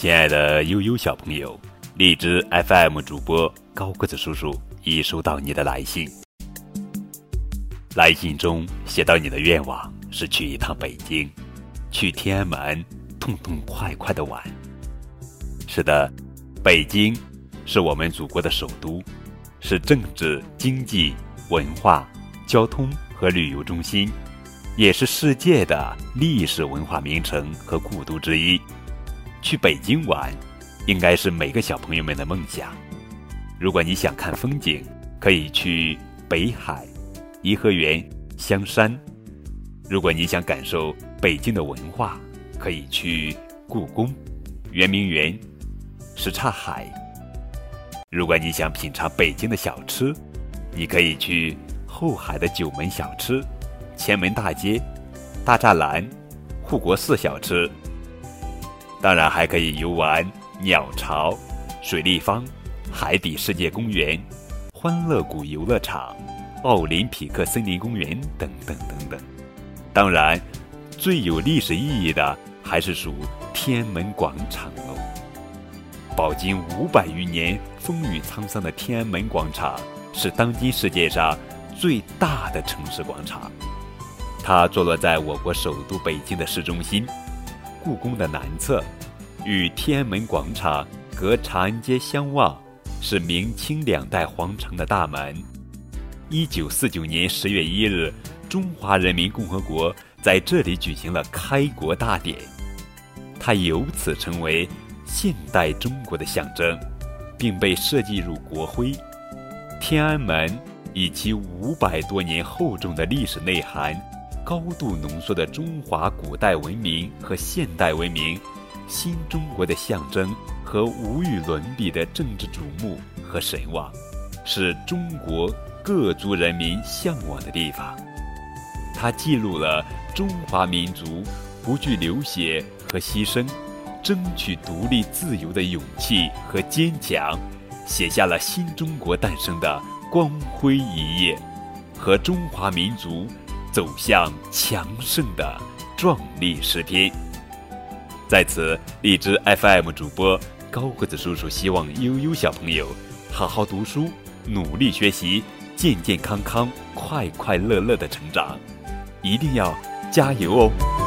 亲爱的悠悠小朋友，荔枝 FM 主播高个子叔叔已收到你的来信。来信中写到你的愿望是去一趟北京，去天安门痛痛快快的玩。是的，北京是我们祖国的首都，是政治、经济、文化、交通和旅游中心，也是世界的历史文化名城和故都之一。去北京玩，应该是每个小朋友们的梦想。如果你想看风景，可以去北海、颐和园、香山；如果你想感受北京的文化，可以去故宫、圆明园、什刹海；如果你想品尝北京的小吃，你可以去后海的九门小吃、前门大街、大栅栏、护国寺小吃。当然还可以游玩鸟巢、水立方、海底世界公园、欢乐谷游乐场、奥林匹克森林公园等等等等。当然，最有历史意义的还是属天安门广场喽。饱经五百余年风雨沧桑的天安门广场，是当今世界上最大的城市广场。它坐落在我国首都北京的市中心。故宫的南侧，与天安门广场隔长安街相望，是明清两代皇城的大门。一九四九年十月一日，中华人民共和国在这里举行了开国大典，它由此成为现代中国的象征，并被设计入国徽。天安门以其五百多年厚重的历史内涵。高度浓缩的中华古代文明和现代文明，新中国的象征和无与伦比的政治瞩目和神往，是中国各族人民向往的地方。它记录了中华民族不惧流血和牺牲，争取独立自由的勇气和坚强，写下了新中国诞生的光辉一页，和中华民族。走向强盛的壮丽诗篇。在此，荔枝 FM 主播高个子叔叔希望悠悠小朋友好好读书，努力学习，健健康康、快快乐乐的成长，一定要加油哦！